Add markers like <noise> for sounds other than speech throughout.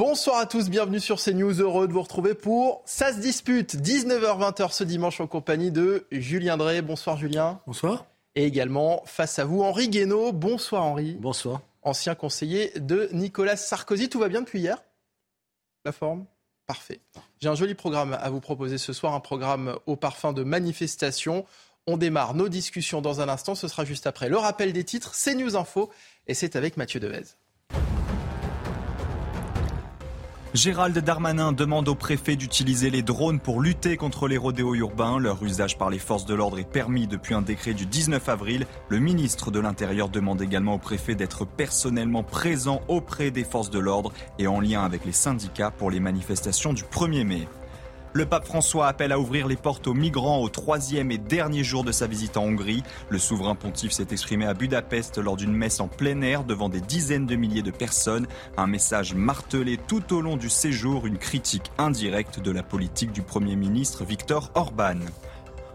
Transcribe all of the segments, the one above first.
Bonsoir à tous, bienvenue sur CNews, heureux de vous retrouver pour Ça se dispute, 19h-20h ce dimanche en compagnie de Julien Drey. Bonsoir Julien. Bonsoir. Et également face à vous Henri Guénaud. Bonsoir Henri. Bonsoir. Ancien conseiller de Nicolas Sarkozy. Tout va bien depuis hier? La forme? Parfait. J'ai un joli programme à vous proposer ce soir, un programme au parfum de manifestation. On démarre nos discussions dans un instant, ce sera juste après le rappel des titres, c'est News Info, et c'est avec Mathieu Devez. Gérald Darmanin demande au préfet d'utiliser les drones pour lutter contre les rodéos urbains. Leur usage par les forces de l'ordre est permis depuis un décret du 19 avril. Le ministre de l'Intérieur demande également au préfet d'être personnellement présent auprès des forces de l'ordre et en lien avec les syndicats pour les manifestations du 1er mai. Le pape François appelle à ouvrir les portes aux migrants au troisième et dernier jour de sa visite en Hongrie. Le souverain pontife s'est exprimé à Budapest lors d'une messe en plein air devant des dizaines de milliers de personnes. Un message martelé tout au long du séjour, une critique indirecte de la politique du Premier ministre Viktor Orban.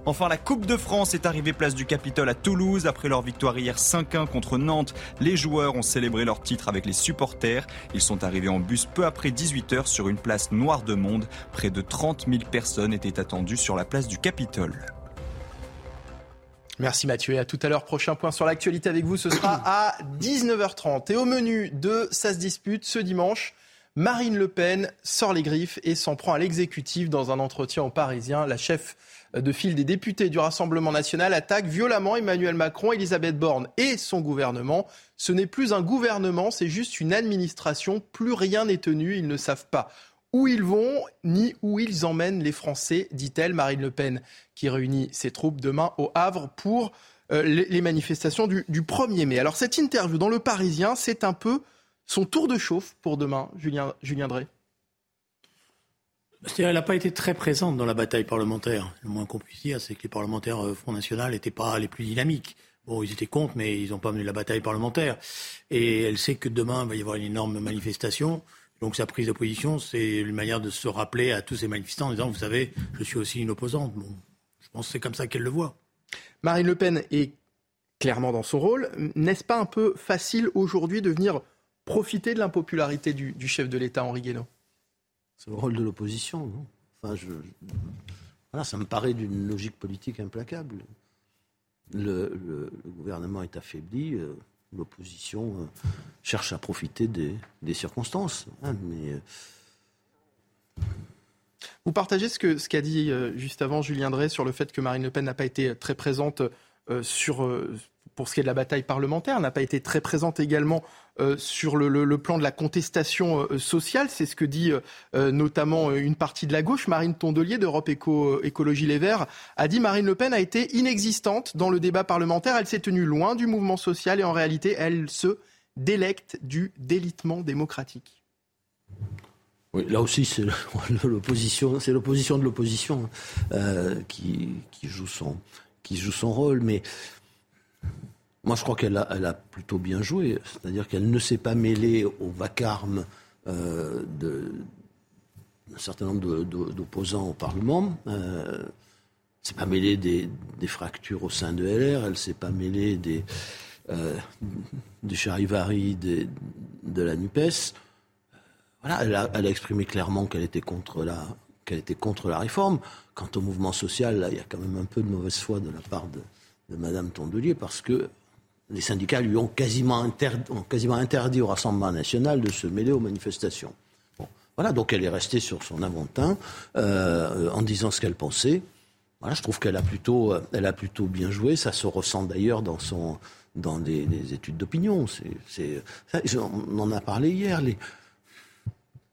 Enfin, la Coupe de France est arrivée place du Capitole à Toulouse. Après leur victoire hier 5-1 contre Nantes, les joueurs ont célébré leur titre avec les supporters. Ils sont arrivés en bus peu après 18h sur une place noire de monde. Près de 30 000 personnes étaient attendues sur la place du Capitole. Merci Mathieu et à tout à l'heure. Prochain point sur l'actualité avec vous, ce sera <coughs> à 19h30. Et au menu de Ça se dispute ce dimanche, Marine Le Pen sort les griffes et s'en prend à l'exécutif dans un entretien au Parisien. La chef de file des députés du Rassemblement national attaque violemment Emmanuel Macron, Elisabeth Borne et son gouvernement. Ce n'est plus un gouvernement, c'est juste une administration. Plus rien n'est tenu. Ils ne savent pas où ils vont ni où ils emmènent les Français, dit-elle. Marine Le Pen qui réunit ses troupes demain au Havre pour euh, les, manifestations du, du 1er mai. Alors cette interview dans Le Parisien, c'est un peu son tour de chauffe pour demain, Julien, Julien Drey. Elle n'a pas été très présente dans la bataille parlementaire. Le moins qu'on puisse dire, c'est que les parlementaires euh, Front National n'étaient pas les plus dynamiques. Bon, ils étaient contre, mais ils n'ont pas mené la bataille parlementaire. Et elle sait que demain, il va y avoir une énorme manifestation. Donc sa prise de position, c'est une manière de se rappeler à tous ces manifestants en disant, vous savez, je suis aussi une opposante. Je pense que c'est comme ça qu'elle le voit. Marine Le Pen est clairement dans son rôle. N'est-ce pas un peu facile aujourd'hui de venir profiter de l'impopularité du, chef de l'État, Henri Guénaud c'est le rôle de l'opposition. Enfin, voilà, ça me paraît d'une logique politique implacable. Le, gouvernement est affaibli, euh, l'opposition euh, cherche à profiter des, circonstances. Hein, mais, euh, Vous partagez ce qu'a ce dit juste avant Julien Drey sur le fait que Marine Le Pen n'a pas été très présente sur, pour ce qui est de la bataille parlementaire, n'a pas été très présente également euh, sur le, plan de la contestation euh, sociale. C'est ce que dit euh, notamment une partie de la gauche. Marine Tondelier d'Europe Éco, Écologie Les Verts a dit Marine Le Pen a été inexistante dans le débat parlementaire. Elle s'est tenue loin du mouvement social et en réalité, elle se délecte du délitement démocratique. Oui, là aussi, c'est <laughs> l'opposition, l'opposition de l'opposition qui, qui, joue son, qui joue son rôle. Mais moi, je crois qu'elle a, elle plutôt bien joué. C'est-à-dire qu'elle ne s'est pas mêlée au vacarme euh, d'un certain nombre d'opposants au Parlement. Euh, s'est pas mêlée des, fractures au sein de LR. Elle s'est pas mêlée des, euh, des charivaris de la NUPES. Voilà, elle a, elle a exprimé clairement qu'elle était contre la qu'elle était contre la réforme. Quant au mouvement social, là, il y a quand même un peu de mauvaise foi de la part de, de Madame Tondelier parce que les syndicats lui ont quasiment, interdit, au Rassemblement national de se mêler aux manifestations. voilà, donc elle est restée sur son avantin euh, en disant ce qu'elle pensait. Voilà, je trouve qu'elle a plutôt, elle a plutôt bien joué. Ça se ressent d'ailleurs dans son, dans des, études d'opinion. C'est, on en a parlé hier. Les,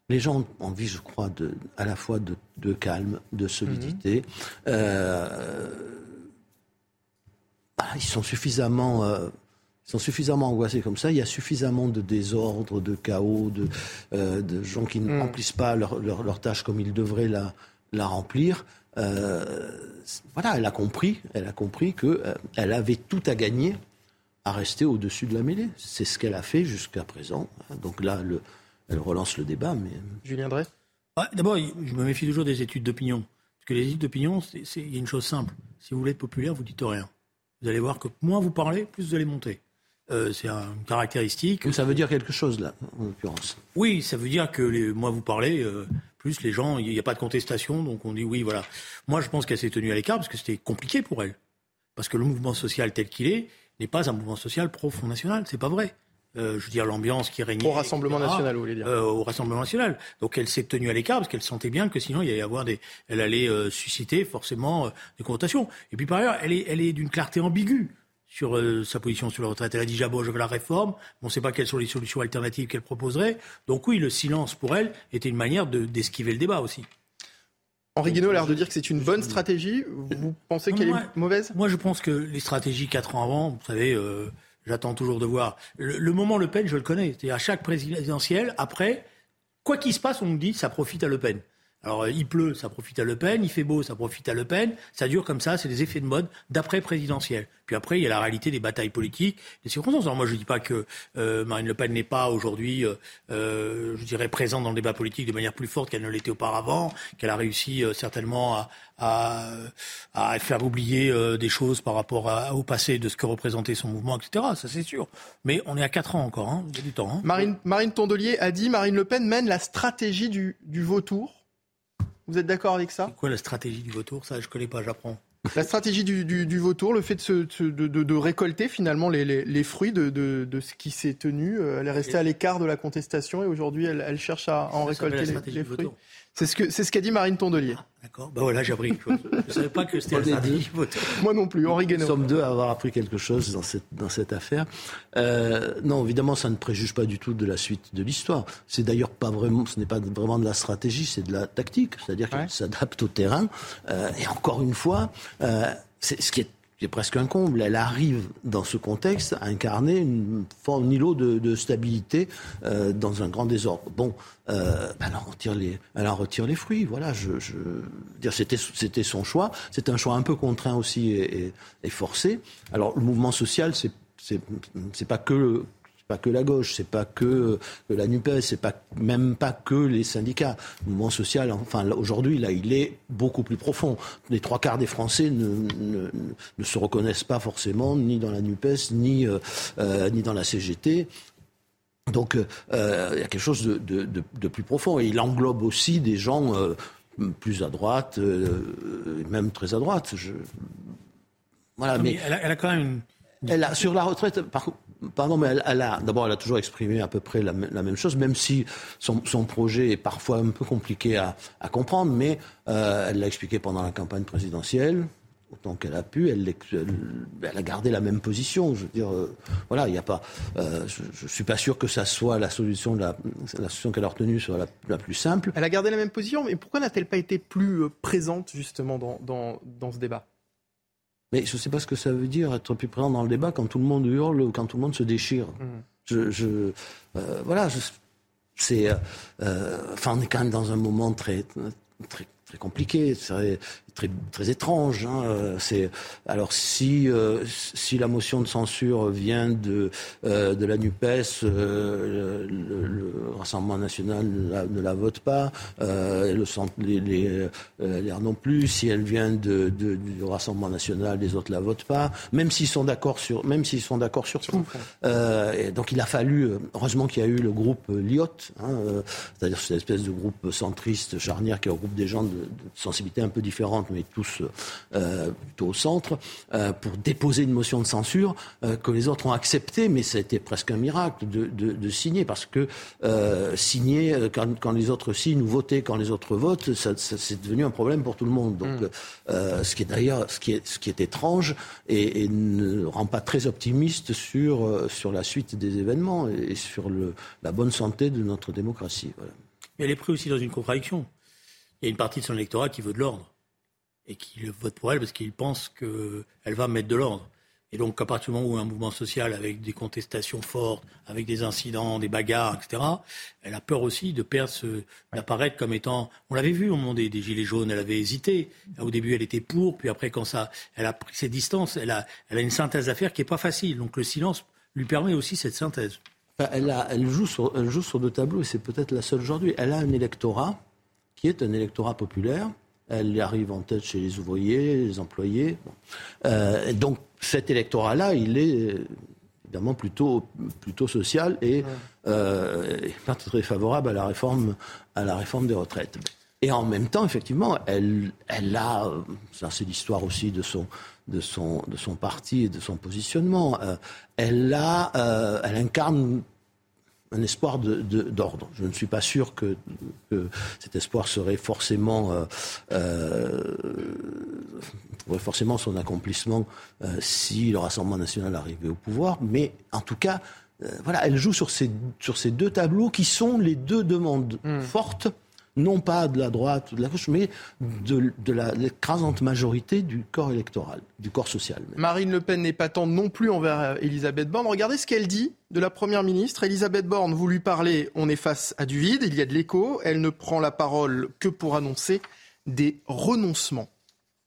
les gens ont envie, je crois, de, à la fois de, calme, de solidité. Mhm. Euh, ils sont suffisamment euh, sont suffisamment angoissés comme ça. Il y a suffisamment de désordre, de chaos, de, euh, de gens qui ne mm. remplissent pas leur, leur, tâche comme ils devraient la, la remplir. Euh, voilà, elle a compris, elle a compris que euh, elle avait tout à gagner à rester au-dessus de la mêlée. C'est ce qu'elle a fait jusqu'à présent. Donc là, le, elle relance le débat. Mais... Julien Drey D'abord, je me méfie toujours des études d'opinion. Parce que les études d'opinion, il y a une chose simple. Si vous voulez être populaire, vous dites rien. Vous allez voir que moins vous parlez, plus vous allez monter. Euh, c'est une caractéristique. ça veut dire quelque chose, là, en l'occurrence. Oui, ça veut dire que les, moins vous parlez, euh, plus les gens, il n'y a pas de contestation, donc on dit oui, voilà. Moi, je pense qu'elle s'est tenue à l'écart parce que c'était compliqué pour elle. Parce que le mouvement social tel qu'il est n'est pas un mouvement social pro-Front National, c'est pas vrai. Euh, je veux dire, l'ambiance qui régnait. Au Rassemblement National, vous voulez dire euh, Au Rassemblement National. Donc elle s'est tenue à l'écart parce qu'elle sentait bien que sinon il y allait avoir des, elle allait euh, susciter forcément des connotations. Et puis par ailleurs, elle est, elle est d'une clarté ambiguë sur sa position sur la retraite. Elle a dit j'aborde je veux la réforme. On ne sait pas quelles sont les solutions alternatives qu'elle proposerait. Donc oui, le silence pour elle était une manière d'esquiver le débat aussi. Henri Guénaud a l'air de dire que c'est une bonne stratégie. Vous pensez qu'elle est mauvaise? Moi, je pense que les stratégies quatre ans avant, vous savez, J'attends toujours de voir. Le, moment Le Pen, je le connais. C'est à chaque présidentielle, après, quoi qu'il se passe, on nous dit ça profite à Le Pen. Alors, euh, il pleut, ça profite à Le Pen. Il fait beau, ça profite à Le Pen. Ça dure comme ça, c'est des effets de mode d'après présidentiel. Puis après, il y a la réalité des batailles politiques, des circonstances. Alors moi, je ne dis pas que euh, Marine Le Pen n'est pas aujourd'hui, euh, je dirais, présente dans le débat politique de manière plus forte qu'elle ne l'était auparavant, qu'elle a réussi certainement à, à, faire oublier des choses par rapport au passé de ce que représentait son mouvement, etc. Ça, c'est sûr. Mais on est à 4 ans encore, hein. il y a du temps. Hein. Marine, Marine Tondelier a dit Marine Le Pen mène la stratégie du, du vautour. Vous êtes d'accord avec ça C'est quoi la stratégie du vautour? Ça, je connais pas, j'apprends. La stratégie du, vautour, le fait de, récolter finalement les, fruits de, ce qui s'est tenu. Euh, elle est restée à l'écart de la contestation et aujourd'hui elle, cherche à en récolter les, fruits. C'est ce qu'a ce qu'a dit Marine Tondelier. D'accord. Ben voilà, j'ai appris quelque chose. Je ne savais pas que c'était la <laughs> Moi non plus, Henri Guénaud. Nous sommes deux à avoir appris quelque chose dans cette, dans cette affaire. Euh, non, évidemment, ça ne préjuge pas du tout de la suite de l'histoire. C'est d'ailleurs pas vraiment, ce n'est pas vraiment de la stratégie, c'est de la tactique. C'est-à-dire qu'elle s'adapte au terrain. Euh, et encore une fois, euh, c'est ce qui est c'est presque un comble. Elle arrive dans ce contexte à incarner une forme, îlot de, stabilité euh, dans un grand désordre. Bon, euh, elle, en retire les, elle en retire les fruits. Voilà, je, dire c'était c'était son choix. C'est un choix un peu contraint aussi et, et forcé. Alors le mouvement social, c'est c'est pas que pas que la gauche, c'est pas que, la Nupes, c'est pas même pas que les syndicats. Le mouvement social, enfin aujourd'hui, là, il est beaucoup plus profond. Les trois quarts des Français ne, ne, se reconnaissent pas forcément ni dans la Nupes ni euh, euh, ni dans la CGT. Donc euh, il y a quelque chose de, de, de, plus profond et il englobe aussi des gens plus à droite, même très à droite. Je... Voilà, mais, elle, a, elle, a, quand même une elle a, sur la retraite, pardon, mais elle, a, d'abord, elle a toujours exprimé à peu près la, même chose, même si son, projet est parfois un peu compliqué à, comprendre, mais euh, elle l'a expliqué pendant la campagne présidentielle, autant qu'elle a pu, elle, a gardé la même position. Je veux dire, euh, voilà, il n'y a pas. Euh, je, ne suis pas sûr que ça soit la solution, la solution qu'elle a retenue soit la, plus simple. Elle a gardé la même position, mais pourquoi n'a-t-elle pas été plus présente justement dans, dans ce débat? Mais je ne sais pas ce que ça veut dire être plus présent dans le débat quand tout le monde hurle, quand tout le monde se déchire. Mmh. Je, je euh, voilà, c'est, euh, euh, enfin, on est quand même dans un moment très, très, très compliqué, très, étrange. Hein. Euh, c'est alors si euh, si la motion de censure vient de euh, de la Nupes, le, le, Rassemblement national ne la, vote pas, le les, les, les non plus. Si elle vient de, de, du Rassemblement national, les autres la votent pas. Même s'ils sont d'accord sur même s'ils sont d'accord sur tout. Et donc il a fallu heureusement qu'il y a eu le groupe Lyot, hein, c'est-à-dire cette espèce de groupe centriste charnière qui regroupe des gens de, de sensibilité un peu différente mais tous euh, plutôt au centre, euh, pour déposer une motion de censure euh, que les autres ont accepté, mais ça a été presque un miracle de, de, signer, parce que signer quand, quand, les autres signent ou voter quand les autres votent, ça, c'est devenu un problème pour tout le monde. Donc, mm. ce qui est d'ailleurs ce qui est, ce qui est étrange et, ne rend pas très optimiste sur, sur la suite des événements et sur le, la bonne santé de notre démocratie. Voilà. Mais elle est prise aussi dans une contradiction. Il y a une partie de son électorat qui veut de l'ordre et qui vote pour elle parce qu'il pense qu'elle va mettre de l'ordre. Et donc, à partir du moment où un mouvement social avec des contestations fortes, avec des incidents, des bagarres, etc., elle a peur aussi de perdre, d'apparaître comme étant. On l'avait vu au moment des, Gilets jaunes, elle avait hésité. Au début, elle était pour, puis après, quand ça, elle a pris ses distances, elle a, elle a une synthèse à faire qui n'est pas facile. Donc, le silence lui permet aussi cette synthèse. Elle, a, elle, joue sur, elle joue sur deux tableaux, et c'est peut-être la seule aujourd'hui. Elle a un électorat qui est un électorat populaire. Elle arrive en tête chez les ouvriers, les employés. Euh, donc, cet électorat-là, il est évidemment plutôt, plutôt social et euh, pas très favorable à la réforme, à la réforme des retraites. Et en même temps, effectivement, elle, elle a, ça c'est l'histoire aussi de son, de son, de son parti et de son positionnement. Euh, elle a, euh, elle incarne un espoir d'ordre. Je ne suis pas sûr que, cet espoir serait forcément, euh, euh forcément son accomplissement euh, si le Rassemblement national arrivait au pouvoir, mais en tout cas, voilà, elle joue sur ces, sur ces deux tableaux qui sont les deux demandes hmm. fortes non pas de la droite ou de la gauche, mais de, de l'écrasante majorité du corps électoral, du corps social. Marine Le Pen n'est pas tant non plus envers Elisabeth Borne. Regardez ce qu'elle dit de la Première ministre. Elisabeth Borne, vous lui parlez, on est face à du vide, il y a de l'écho. Elle ne prend la parole que pour annoncer des renoncements.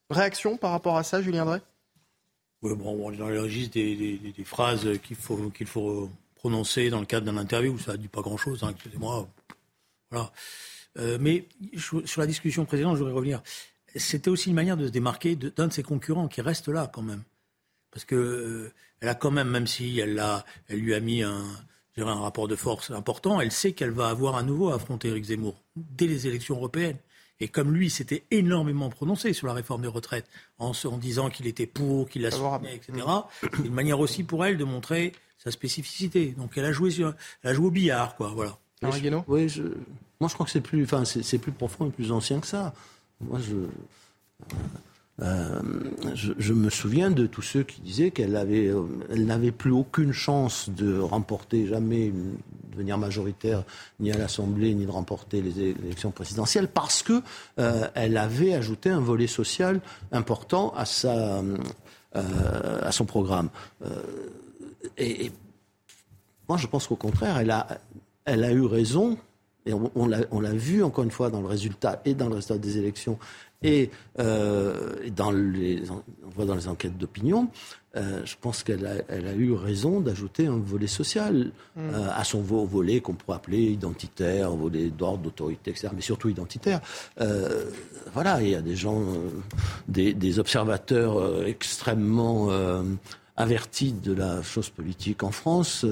Réaction par rapport à ça, Julien Drey? Oui, bon, on est dans le registre des, phrases qu'il faut, qu'il faut prononcer dans le cadre d'un interview. Ça ne dit pas grand-chose, hein, excusez-moi. Voilà. Euh, mais sur la discussion précédente, je voudrais revenir. C'était aussi une manière de se démarquer d'un de, ses concurrents qui reste là quand même. Parce que euh, elle a quand même, même si elle, a, elle lui a mis un, un rapport de force important, elle sait qu'elle va avoir à nouveau à affronter Éric Zemmour dès les élections européennes. Et comme lui s'était énormément prononcé sur la réforme des retraites, en, en disant qu'il était pour, qu'il la soutenait, etc., c'est une manière aussi pour elle de montrer sa spécificité. Donc elle a joué, sur, elle a joué au billard, quoi. Voilà. Oui, je, moi, je crois que c'est plus, enfin, c'est plus profond et plus ancien que ça. Moi, je, euh, je, me souviens de tous ceux qui disaient qu'elle avait, euh, elle n'avait plus aucune chance de remporter jamais, une, devenir majoritaire ni à l'Assemblée ni de remporter les élections présidentielles parce que euh, elle avait ajouté un volet social important à sa, à son programme. Et, et, moi, je pense qu'au contraire, elle a, elle a eu raison et on, l'a vu encore une fois dans le résultat et dans le résultat des élections et, euh, dans les, on voit dans les enquêtes d'opinion. Euh, je pense qu'elle a, elle a, eu raison d'ajouter un volet social mm. euh, à son volet qu'on pourrait appeler identitaire, un volet d'ordre, d'autorité, etc., mais surtout identitaire. Voilà, il y a des gens, des, des, observateurs extrêmement avertis de la chose politique en France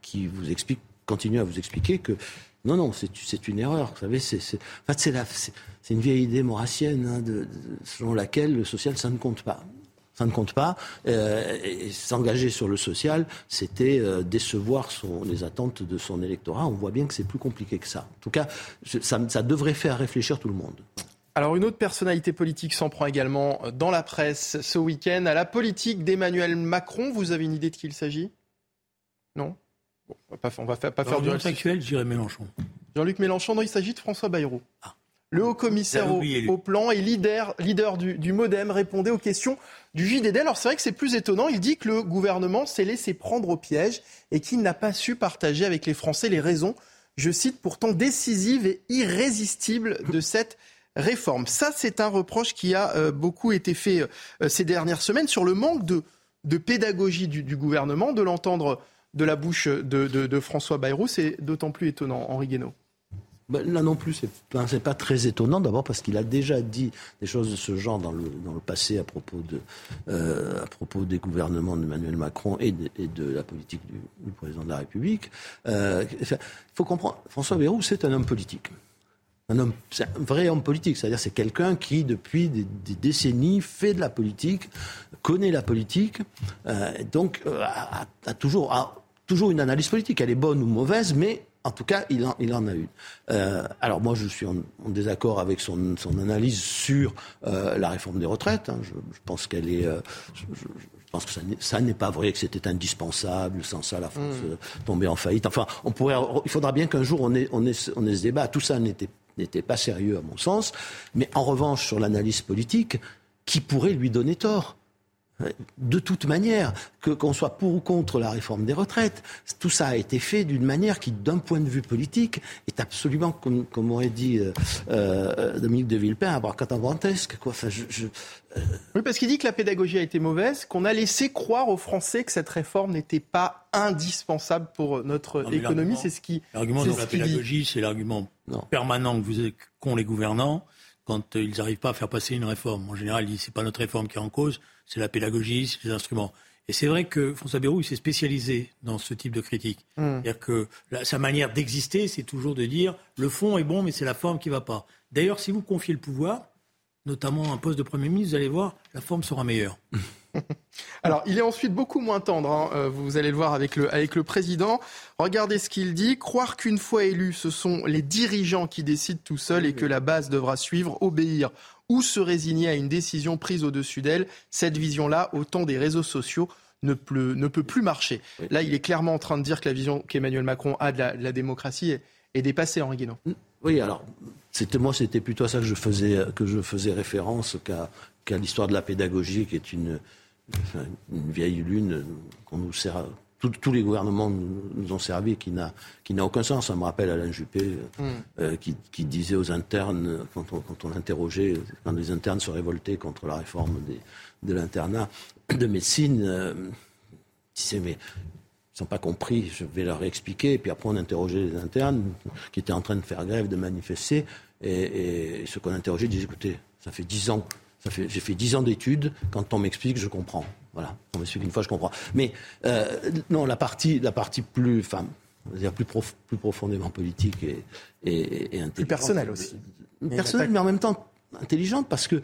qui vous expliquent, continuent à vous expliquer que non, non, c'est une erreur. Vous savez, c'est en fait, une vieille idée maurassienne hein, selon laquelle le social, ça ne compte pas. Ça ne compte pas. Euh, et s'engager sur le social, c'était euh, décevoir les attentes de son électorat. On voit bien que c'est plus compliqué que ça. En tout cas, ça, ça devrait faire réfléchir tout le monde. Alors une autre personnalité politique s'en prend également dans la presse ce week-end à la politique d'Emmanuel Macron. Vous avez une idée de qui il s'agit? Non? On va pas, va pas faire du actuel, Mélenchon. Jean-Luc Mélenchon, non, il s'agit de François Bayrou. Ah. Le haut commissaire au, plan et leader, leader du, Modem répondait aux questions du JDD. Alors c'est vrai que c'est plus étonnant. Il dit que le gouvernement s'est laissé prendre au piège et qu'il n'a pas su partager avec les Français les raisons, je cite, pourtant décisives et irrésistibles de cette réforme. Ça, c'est un reproche qui a euh, beaucoup été fait euh, ces dernières semaines sur le manque de, pédagogie du, du gouvernement, de l'entendre de la bouche de, François Bayrou, c'est d'autant plus étonnant, Henri Guénaud. Ben, là non plus, c'est pas, pas très étonnant. D'abord parce qu'il a déjà dit des choses de ce genre dans le, dans le passé à propos, de, euh, à propos des gouvernements d'Emmanuel Macron et de, la politique du, président de la République. Euh, il faut comprendre, François Bayrou, c'est un homme politique. Un homme, c'est un vrai homme politique, c'est-à-dire c'est quelqu'un qui depuis des, décennies fait de la politique, connaît la politique, euh, donc a, toujours toujours une analyse politique. Elle est bonne ou mauvaise, mais en tout cas, il en, il en a une. Euh, alors moi, je suis en, désaccord avec son, son, analyse sur euh, la réforme des retraites. Hein. Je, je, pense qu'elle est... Euh, je, je, pense que ça n'est pas vrai, que c'était indispensable. Sans ça, la France mm. euh, tombait en faillite. Enfin, on pourrait, il faudra bien qu'un jour on ait, on, ait, on ait ce débat. Tout ça n'était n'était pas sérieux à mon sens. Mais en revanche, sur l'analyse politique, qui pourrait lui donner tort? De toute manière, que qu'on soit pour ou contre la réforme des retraites, tout ça a été fait d'une manière qui, d'un point de vue politique, est absolument, comme, comme aurait dit euh, euh, Dominique de Villepin, abracadabrantesque. Quoi. Enfin, je, je, euh... Oui, parce qu'il dit que la pédagogie a été mauvaise, qu'on a laissé croire aux Français que cette réforme n'était pas indispensable pour notre non, économie. C'est ce qui. L'argument de la pédagogie, c'est l'argument permanent que vous qu'ont les gouvernants quand ils n'arrivent pas à faire passer une réforme. En général, ils disent c'est pas notre réforme qui est en cause, c'est la pédagogie, c'est les instruments. Et c'est vrai que François Bayrou, il s'est spécialisé dans ce type de critique. Mmh. C'est-à-dire que la, sa manière d'exister, c'est toujours de dire le fond est bon, mais c'est la forme qui ne va pas. D'ailleurs, si vous confiez le pouvoir, notamment un poste de Premier ministre, vous allez voir, la forme sera meilleure. <laughs> Alors, il est ensuite beaucoup moins tendre, hein. Euh, vous allez le voir avec le, avec le président. Regardez ce qu'il dit. Croire qu'une fois élu, ce sont les dirigeants qui décident tout seuls et que la base devra suivre, obéir ou se résigner à une décision prise au-dessus d'elle. Cette vision-là, au temps des réseaux sociaux, ne, peut, ne peut plus marcher. Là, il est clairement en train de dire que la vision qu'Emmanuel Macron a de la, de la démocratie est, est, dépassée, Henri Guénon. Oui, alors, c'était moi, c'était plutôt à ça que je faisais, que je faisais référence qu'à qu l'histoire de la pédagogie, qui est une, une vieille lune qu'on nous sert. Tous les gouvernements nous ont servi qui n'a qui n'a aucun sens. Ça me rappelle Alain Juppé mm. euh, qui, qui, disait aux internes quand on, quand on interrogeait quand les internes se révoltaient contre la réforme des, de l'internat de médecine, euh, disait mais ils n'ont pas compris, je vais leur expliquer. Et puis après, on interrogeait les internes qui étaient en train de faire grève, de manifester. Et, et ceux qu'on interrogeait disaient écoutez, ça fait dix ans j'ai fait dix ans d'études. Quand on m'explique, je comprends. Voilà. On m'explique une fois, je comprends. Mais euh, non, la partie, la partie plus, enfin, dire plus, prof, plus profondément politique et, et, et Plus personnelle aussi. Personnelle, mais en même temps intelligente parce que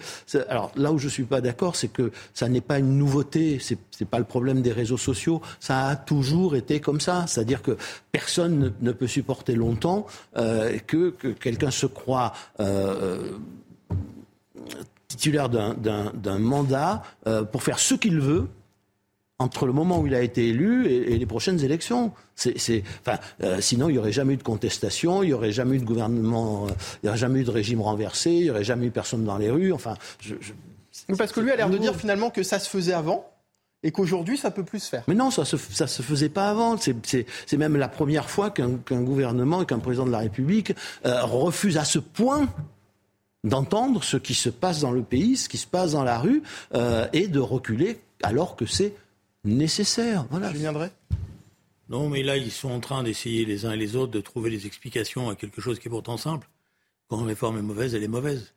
alors là où je suis pas d'accord c'est que ça n'est pas une nouveauté c'est c'est pas le problème des réseaux sociaux ça a toujours été comme ça c'est-à-dire que personne ne, ne peut supporter longtemps euh, que, que quelqu'un se croit euh, titulaire d'un mandat euh, pour faire ce qu'il veut entre le moment où il a été élu et, et les prochaines élections. C'est, enfin, euh, sinon, il n'y aurait jamais eu de contestation, il n'y aurait jamais eu de gouvernement, euh, il n'y aurait jamais eu de régime renversé, il n'y aurait jamais eu personne dans les rues. Enfin, je, je, Parce que lui a l'air de dire finalement que ça se faisait avant et qu'aujourd'hui, ça peut plus se faire. Mais non, ça se, ça se faisait pas avant. C'est même la première fois qu'un qu gouvernement et qu'un président de la République euh, refuse à ce point d'entendre ce qui se passe dans le pays, ce qui se passe dans la rue, euh, et de reculer alors que c'est nécessaire. Voilà. Je viendrai. Non, mais là, ils sont en train d'essayer les uns et les autres de trouver des explications à quelque chose qui est pourtant simple. Quand une réforme est mauvaise, elle est mauvaise.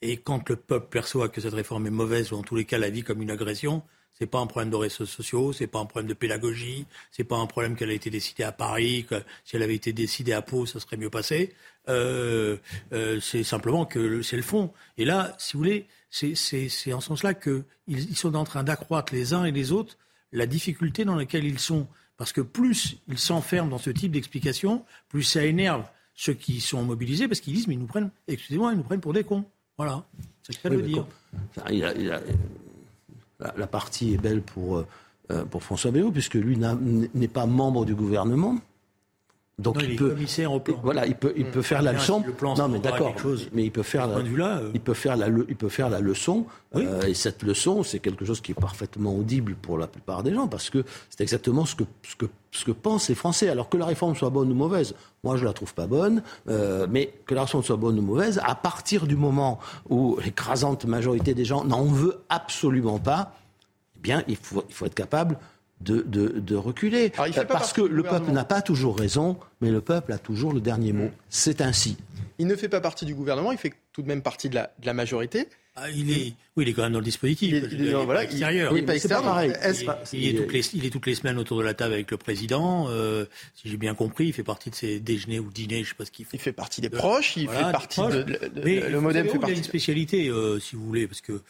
Et quand le peuple perçoit que cette réforme est mauvaise, ou en tous les cas la vie comme une agression, c'est pas un problème de réseaux sociaux, c'est pas un problème de pédagogie, c'est pas un problème qu'elle a été décidée à Paris, que si elle avait été décidée à Pau, ça serait mieux passé. Euh, euh, c'est simplement que c'est le fond. Et là, si vous voulez, c'est en ce sens-là qu'ils ils sont en train d'accroître les uns et les autres la difficulté dans laquelle ils sont. Parce que plus ils s'enferment dans ce type d'explication, plus ça énerve ceux qui sont mobilisés, parce qu'ils disent, mais ils nous prennent, excusez-moi, ils nous prennent pour des cons. Voilà, c'est ce qu'il oui, dire. il a, il a, la, partie est belle pour, euh, pour François Bayrou, puisque lui n'est pas membre du gouvernement. Donc non, il, il peut, commissaire au plan. Voilà, il peut, il peut faire la leçon. Plan, non, mais d'accord. Mais il peut faire la, là, euh... il peut faire la, il peut faire la leçon. Oui. Euh, et cette leçon, c'est quelque chose qui est parfaitement audible pour la plupart des gens, parce que c'est exactement ce que, ce que, ce que pensent les Français. Alors que la réforme soit bonne ou mauvaise, moi je la trouve pas bonne, euh, mais que la réforme soit bonne ou mauvaise, à partir du moment où l'écrasante majorité des gens n'en veut absolument pas, eh bien, il faut, il faut être capable de, de, de reculer. Alors, Parce que le peuple n'a pas toujours raison, mais le peuple a toujours le dernier mot. C'est ainsi. Il ne fait pas partie du gouvernement, il fait tout de même partie de la, de la majorité. Ah, il est, oui, il est quand même dans le dispositif. Il est, il est, il voilà, extérieur. Il n'est pas. Pareil. Il, pas, est toutes les, il est toutes les semaines autour de la table avec le président. Euh, si j'ai bien compris, il fait partie de ses déjeuners ou dîners, je sais pas ce qu'il fait. Il fait partie des proches, il voilà, fait partie de, de, de, Mais le modem fait partie. Il a une spécialité, euh, si vous voulez, parce que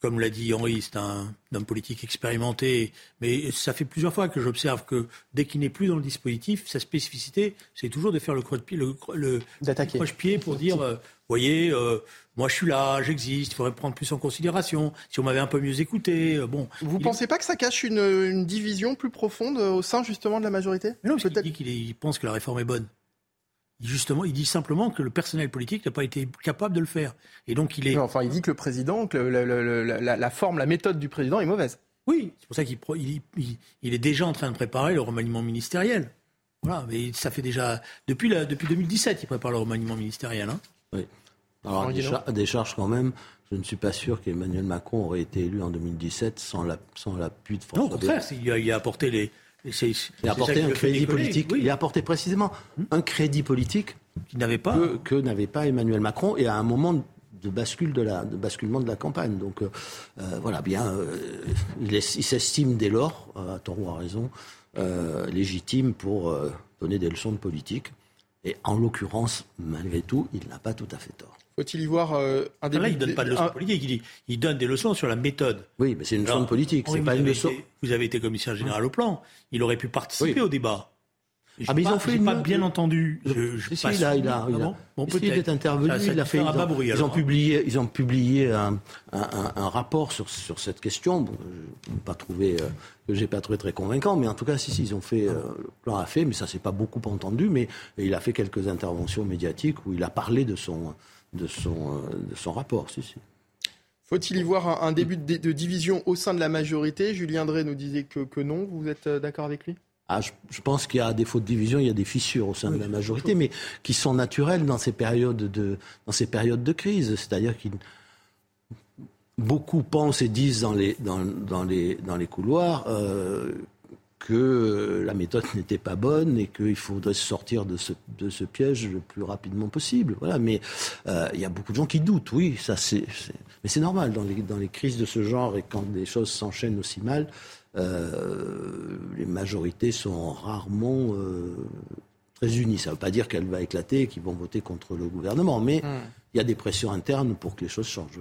comme l'a dit Henri, c'est un homme politique expérimenté, mais ça fait plusieurs fois que j'observe que dès qu'il n'est plus dans le dispositif, sa spécificité, c'est toujours de faire le croche-pied, le, le, le croche-pied pour dire, euh, voyez, euh, moi je suis là, j'existe, il faudrait me prendre plus en considération. Si on m'avait un peu mieux écouté, euh, bon. Vous pensez est... pas que ça cache une, une, division plus profonde au sein justement de la majorité? Mais Non, parce qu'il dit qu'il pense que la réforme est bonne. Justement, il dit simplement que le personnel politique n'a pas été capable de le faire. Et donc il est. Non, enfin, il dit que le président, que le, le, la, la, forme, la méthode du président est mauvaise. Oui, c'est pour ça qu'il il, est déjà en train de préparer le remaniement ministériel. Voilà, mais ça fait déjà depuis, la, depuis 2017 il prépare le remaniement ministériel. Hein. Oui. Alors, à des, charges quand même, je ne suis pas sûr qu'Emmanuel Macron aurait été élu en 2017 sans l'appui de François Non, au contraire, il a, apporté les. Il a apporté un crédit politique. Il a apporté précisément un crédit politique qu'il n'avait pas. Que, n'avait pas Emmanuel Macron et à un moment de bascule de la de basculement de la campagne. Donc euh, euh, voilà, bien, euh, il s'estime dès lors, à tort ou à raison, légitime pour donner des leçons de politique. Et en l'occurrence, malgré tout, il n'a pas tout à fait tort. Faut-il y voir un début Là, il ne donne pas de leçons de politique, il, donne des leçons sur la méthode. Oui, mais c'est une leçon de politique, c'est pas une leçon. vous avez été commissaire général au plan, il aurait pu participer au débat. Ah, mais ils ont fait pas bien entendu. Je, je si, il a, il a, il a, bon, il est intervenu, il a fait. Ils ont, ils ont publié, ils ont publié un, un, un, rapport sur, sur cette question. Bon, je n'ai pas trouvé euh, que j'ai pas trouvé très convaincant, mais en tout cas, si, si, ils ont fait. Euh, le plan a fait, mais ça s'est pas beaucoup entendu. Mais il a fait quelques interventions médiatiques où il a parlé de son de son euh, de son rapport. Si, si. Faut-il y voir un, début de, de, division au sein de la majorité? Julien Drey nous disait que, que non. Vous êtes d'accord avec lui? Ah, je, pense qu'il y a des fautes de division, il y a des fissures au sein de la majorité, mais qui sont naturelles dans ces périodes de, dans ces périodes de crise. C'est-à-dire qu'ils beaucoup pensent et disent dans les, dans, dans les, dans les couloirs euh, que la méthode n'était pas bonne et qu'il faudrait sortir de ce, de ce piège le plus rapidement possible. Voilà. Mais euh, il y a beaucoup de gens qui doutent, oui, ça c'est, mais c'est normal dans les, dans les crises de ce genre et quand des choses s'enchaînent aussi mal. Euh, les majorités sont rarement euh, très unies. Ça ne veut pas dire qu'elle va éclater et qu'ils vont voter contre le gouvernement, mais hmm. il y a des pressions internes pour que les choses changent.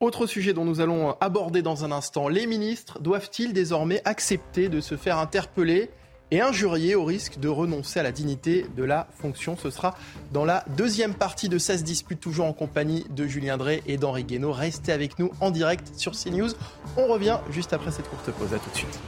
Autre sujet dont nous allons aborder dans un instant, les ministres doivent-ils désormais accepter de se faire interpeller et injurier au risque de renoncer à la dignité de la fonction? Ce sera dans la deuxième partie de 16 disputes, toujours en compagnie de Julien Drey et d'Henri Guénaud. Restez avec nous en direct sur CNews. On revient juste après cette courte pause. À tout de suite.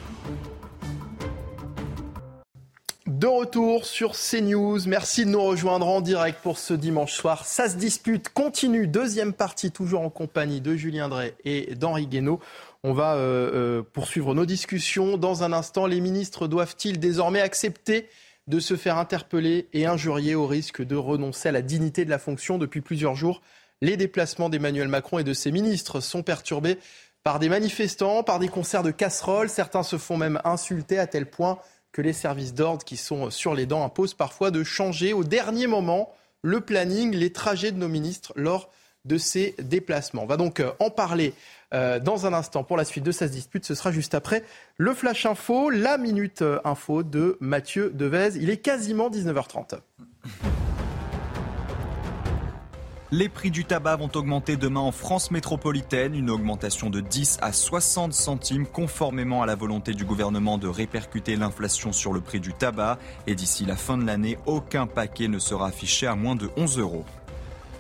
De retour sur CNews. Merci de nous rejoindre en direct pour ce dimanche soir. Ça se dispute continue. Deuxième partie, toujours en compagnie de Julien Drey et d'Henri Guénaud. On va euh, euh, poursuivre nos discussions. Dans un instant, les ministres doivent-ils désormais accepter de se faire interpeller et injurier au risque de renoncer à la dignité de la fonction? Depuis plusieurs jours Les déplacements d'Emmanuel Macron et de ses ministres sont perturbés par des manifestants, par des concerts de casseroles. Certains se font même insulter à tel point que les services d'ordre qui sont sur les dents imposent parfois de changer au dernier moment le planning, les trajets de nos ministres lors de ces déplacements. On va donc euh, en parler euh, dans un instant pour la suite de cette dispute. Ce sera juste après le Flash Info, la Minute euh, Info de Mathieu Devez. Il est quasiment 19h30. Les prix du tabac vont augmenter demain en France métropolitaine, une augmentation de 10 à 60 centimes conformément à la volonté du gouvernement de répercuter l'inflation sur le prix du tabac. Et d'ici la fin de l'année, aucun paquet ne sera affiché à moins de 11 euros.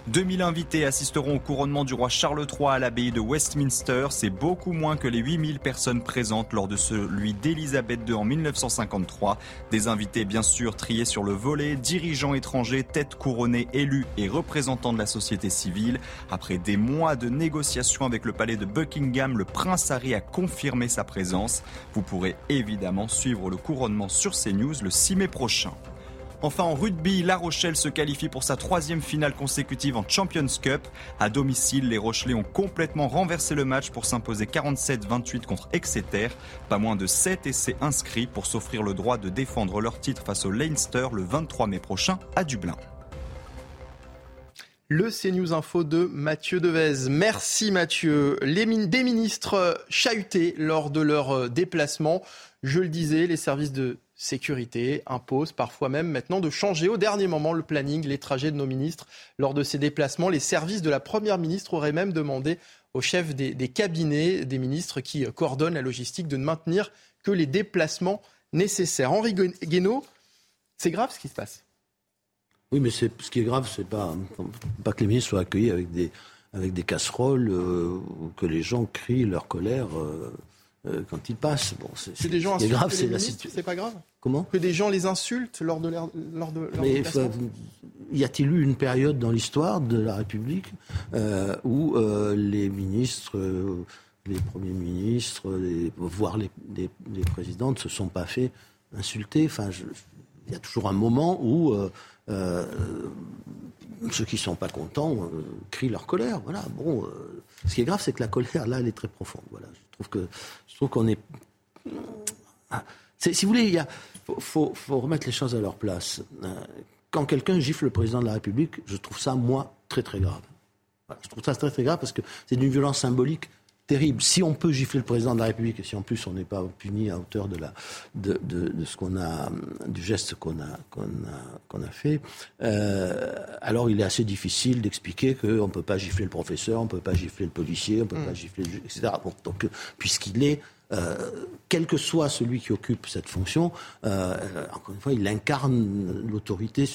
2000 invités assisteront au couronnement du roi Charles III à l'abbaye de Westminster. C'est beaucoup moins que les 8000 personnes présentes lors de celui d'Elisabeth II en 1953. Des invités bien sûr triés sur le volet, dirigeants étrangers, têtes couronnées, élus et représentants de la société civile. Après des mois de négociations avec le palais de Buckingham, le prince Harry a confirmé sa présence. Vous pourrez évidemment suivre le couronnement sur CNews le 6 mai prochain. Enfin, en rugby, La Rochelle se qualifie pour sa troisième finale consécutive en Champions Cup. À domicile, les Rochelais ont complètement renversé le match pour s'imposer 47-28 contre Exeter. Pas moins de 7 essais inscrits pour s'offrir le droit de défendre leur titre face au Leinster le 23 mai prochain à Dublin le CNews Info de Mathieu Devez. Merci Mathieu. Des ministres chahutés lors de leur euh, déplacement. Je le disais, les services de sécurité impose parfois même maintenant de changer au dernier moment le planning, les trajets de nos ministres. Lors de ces déplacements, les services de la Première ministre auraient même demandé au chef des, cabinets des ministres qui coordonnent la logistique de ne maintenir que les déplacements nécessaires. Henri Guénaud, c'est grave ce qui se passe Oui, mais ce qui est grave, c'est pas, pas que les ministres soient accueillis avec des, avec des casseroles, euh, ou que les gens crient leur colère. Euh, euh, quand ils passent. Bon, c'est des gens grave, c'est la situation. C'est pas grave? Comment Que des gens les insultent lors de leur, lors de leur Mais y a-t-il eu une période dans l'histoire de la République euh, où euh, les ministres les premiers ministres, voire les, présidents ne se sont pas fait insulter? Enfin, il y a toujours un moment où euh, euh, ceux qui ne sont pas contents euh, crient leur colère. Voilà. Bon, ce qui est grave, c'est que la colère, là, elle est très profonde. Voilà. Je trouve que je trouve qu'on est. Ah, si vous voulez, il faut, faut, remettre les choses à leur place. Quand quelqu'un gifle le président de la République, je trouve ça, moi, très très grave. je trouve ça très très grave parce que c'est d'une violence symbolique terrible. Si on peut gifler le président de la République et si en plus on n'est pas puni à hauteur de la de, de, ce qu'on a du geste qu'on a qu'on a qu'on a fait, euh, alors il est assez difficile d'expliquer qu'on ne peut pas gifler le professeur, on ne peut pas gifler le policier, on ne peut pas mm. gifler le, etc. donc puisqu'il est euh, quel que soit celui qui occupe cette fonction, euh, encore une fois, il incarne l'autorité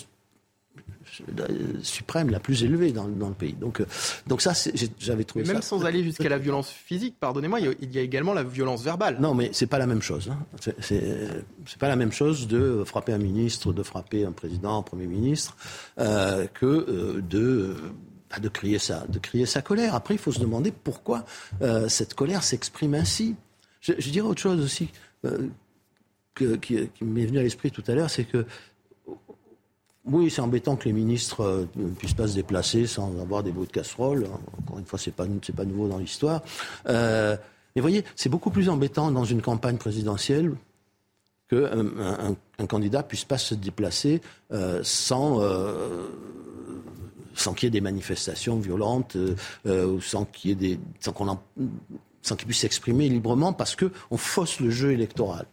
suprême, la plus élevée dans, le pays. Donc, euh, donc ça, j'avais trouvé mais Même sans aller jusqu'à la violence physique, pardonnez-moi, il y a également la violence verbale. Non, mais c'est pas la même chose. Hein. C'est pas la même chose de frapper un ministre, de frapper un président, un premier ministre, euh, que euh, de bah, de crier sa, de crier sa colère. Après, il faut se demander pourquoi cette colère s'exprime ainsi. Je, dirais autre chose aussi qui, qui m'est venu à l'esprit tout à l'heure, c'est que oui, c'est embêtant que les ministres euh, puissent pas se déplacer sans avoir des bouts de casserole. Encore une fois, c'est pas pas nouveau dans l'histoire. Euh, mais voyez, c'est beaucoup plus embêtant dans une campagne présidentielle qu'un un, un, candidat puisse pas se déplacer euh, sans sans qu'il y ait des manifestations violentes ou sans qu'il y ait des sans qu'on sans qu'il puisse s'exprimer librement parce que on fausse le jeu électoral.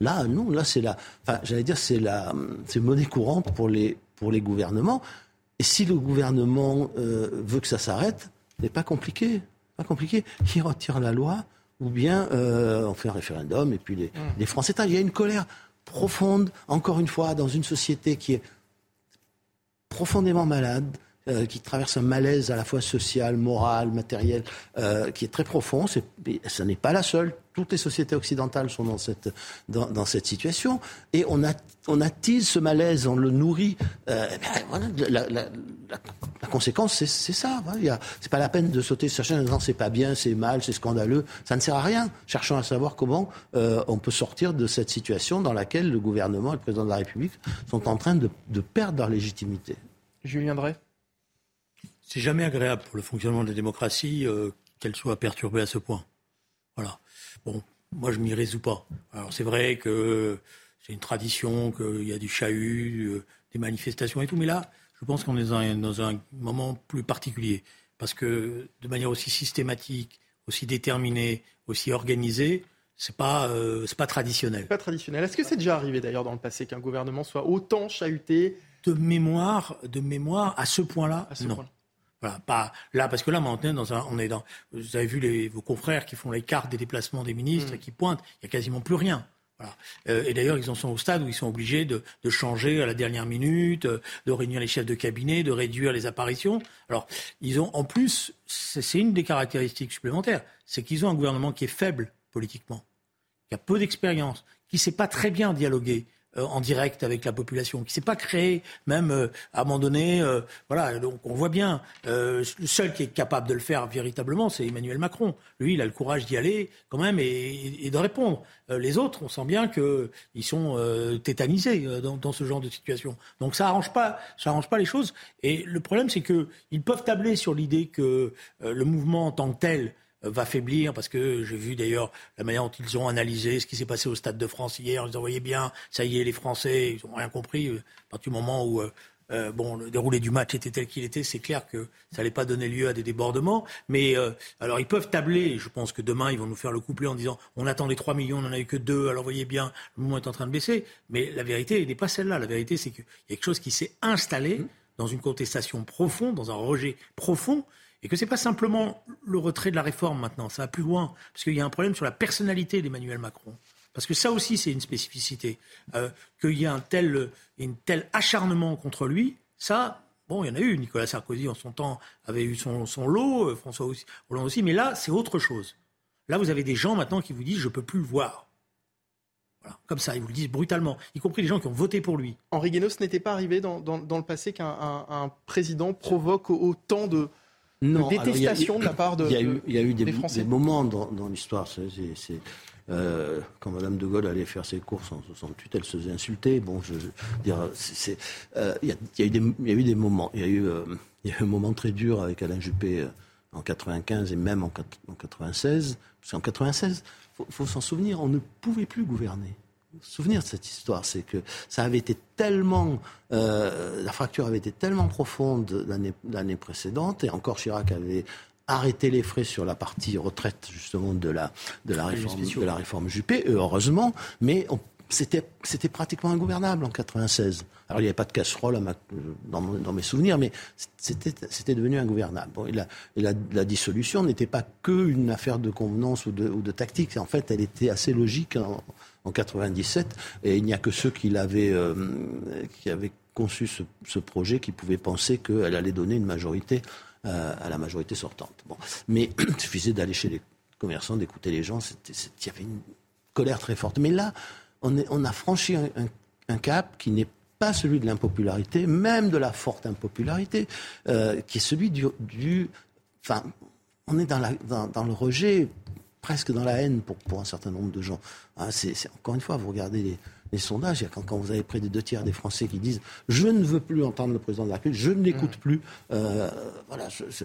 Là, non, là, c'est la, enfin, j'allais dire, c'est la, c'est monnaie courante pour les, pour les gouvernements. Et si le gouvernement euh, veut que ça s'arrête, c'est pas compliqué, pas compliqué. Il retire la loi, ou bien euh, on fait un référendum et puis les, mmh. les Français. Il y a une colère profonde, encore une fois, dans une société qui est profondément malade, euh, qui traverse un malaise à la fois social, moral, matériel, euh, qui est très profond. Ce n'est pas la seule. Toutes les sociétés occidentales sont dans cette, dans, cette situation. Et on, a, attise ce malaise, on le nourrit. Euh, voilà, la, conséquence, c'est ça. Voilà. C'est pas la peine de sauter sur chaîne en disant c'est pas bien, c'est mal, c'est scandaleux. Ça ne sert à rien. Cherchons à savoir comment on peut sortir de cette situation dans laquelle le gouvernement et le président de la République sont en train de, de perdre leur légitimité. Julien Drey c'est jamais agréable pour le fonctionnement de la démocratie euh, qu'elle soit perturbée à ce point. Voilà. Bon, moi je m'y résous pas. Alors c'est vrai que c'est une tradition, qu'il y a du chahut, euh, des manifestations et tout, mais là, je pense qu'on est dans un, moment plus particulier. Parce que de manière aussi systématique, aussi déterminée, aussi organisée, c'est pas euh, c'est pas traditionnel. Pas traditionnel. Est-ce que c'est déjà arrivé d'ailleurs dans le passé qu'un gouvernement soit autant chahuté De mémoire, de mémoire à ce point-là, non. Point voilà, pas là parce que là maintenant dans un, on est dans. Vous avez vu les, vos confrères qui font les cartes des déplacements des ministres, mm. qui pointent. Il y a quasiment plus rien. Voilà. Euh, et d'ailleurs, ils en sont au stade où ils sont obligés de, de changer à la dernière minute, euh, de réunir les chefs de cabinet, de réduire les apparitions. Alors, ils ont en plus, c'est une des caractéristiques supplémentaires, c'est qu'ils ont un gouvernement qui est faible politiquement, qui a peu d'expérience, qui ne sait pas très bien dialoguer, en direct avec la population, qui s'est pas créé, même euh, à. Euh, voilà, donc on voit bien. le seul qui est capable de le faire véritablement, c'est Emmanuel Macron. Lui, il a le courage d'y aller quand même et, de répondre. les autres, on sent bien qu'ils sont tétanisés dans, ce genre de situation. Donc ça arrange pas, ça arrange pas les choses. Et le problème, c'est que ils peuvent tabler sur l'idée que le mouvement en tant que tel euh, va faiblir parce que j'ai vu d'ailleurs la manière dont ils ont analysé ce qui s'est passé au Stade de France hier. Ils envoyaient bien, ça y est, les Français, ils n'ont rien compris. Euh, à partir du moment où euh, bon, le déroulé du match était tel qu'il était, c'est clair que ça n'allait pas donner lieu à des débordements. Mais alors ils peuvent tabler. Je pense que demain ils vont nous faire le couplet en disant on attendait 3 millions, on n'en a eu que 2, alors voyez bien, le mouvement est en train de baisser. Mais la vérité n'est pas celle-là. La vérité c'est qu'il y a quelque chose qui s'est installé mmh. dans une contestation profonde, dans un rejet profond, et que ce n'est pas simplement le retrait de la réforme maintenant, ça va plus loin, parce qu'il y a un problème sur la personnalité d'Emmanuel Macron. Parce que ça aussi, c'est une spécificité. Euh, qu'il y ait un tel, un tel acharnement contre lui, ça, bon, il y en a eu. Nicolas Sarkozy, en son temps, avait eu son, lot, euh, François Hollande aussi, mais là, c'est autre chose. Là, vous avez des gens maintenant qui vous disent je ne peux plus le voir. Voilà, comme ça, ils vous le disent brutalement, y compris les gens qui ont voté pour lui. Henri Guénaud, ce n'était pas arrivé dans le passé qu'un président provoque autant de, de détestation de la part de, il y a eu, il y a eu des, Français. des moments dans, dans l'histoire. C'est, euh, quand Madame de Gaulle allait faire ses courses en 68, elle se faisait insulter. Bon, je, dire, euh, il, y a, y eu des, il y a eu des moments. Il y a eu, euh, il y a eu un moment très dur avec Alain Juppé euh, en 95 et même en, en 96. Parce qu'en 96, faut, faut s'en souvenir, on ne pouvait plus gouverner souvenir de cette histoire, c'est que ça avait été tellement, euh, la fracture avait été tellement profonde l'année, l'année précédente, et encore Chirac avait arrêté les frais sur la partie retraite justement de la de la réforme de la réforme Juppé, heureusement, mais on, c'était pratiquement ingouvernable en 96. Alors il n'y avait pas de casserole dans, mes souvenirs, mais c'était devenu ingouvernable. Bon, la, dissolution n'était pas que une affaire de convenance ou de, ou de tactique. En fait, elle était assez logique en, en 97, et il n'y a que ceux qui l'avaient, euh, qui avaient conçu ce, projet qui pouvaient penser qu'elle allait donner une majorité euh, à la majorité sortante. Bon. Mais <clears throat> il suffisait d'aller chez les commerçants, d'écouter les gens, il y avait une colère très forte. Mais là, on, est, on a franchi un, un, un cap qui n'est pas celui de l'impopularité, même de la forte impopularité, euh, qui est celui du, du enfin, on est dans, la, dans, dans le rejet presque dans la haine pour, pour un certain nombre de gens. Hein, c'est, encore une fois, vous regardez les, les sondages, quand, quand, vous avez près des deux tiers des Français qui disent je ne veux plus entendre le président de la République, je ne l'écoute mmh. plus. Euh, voilà, je, je,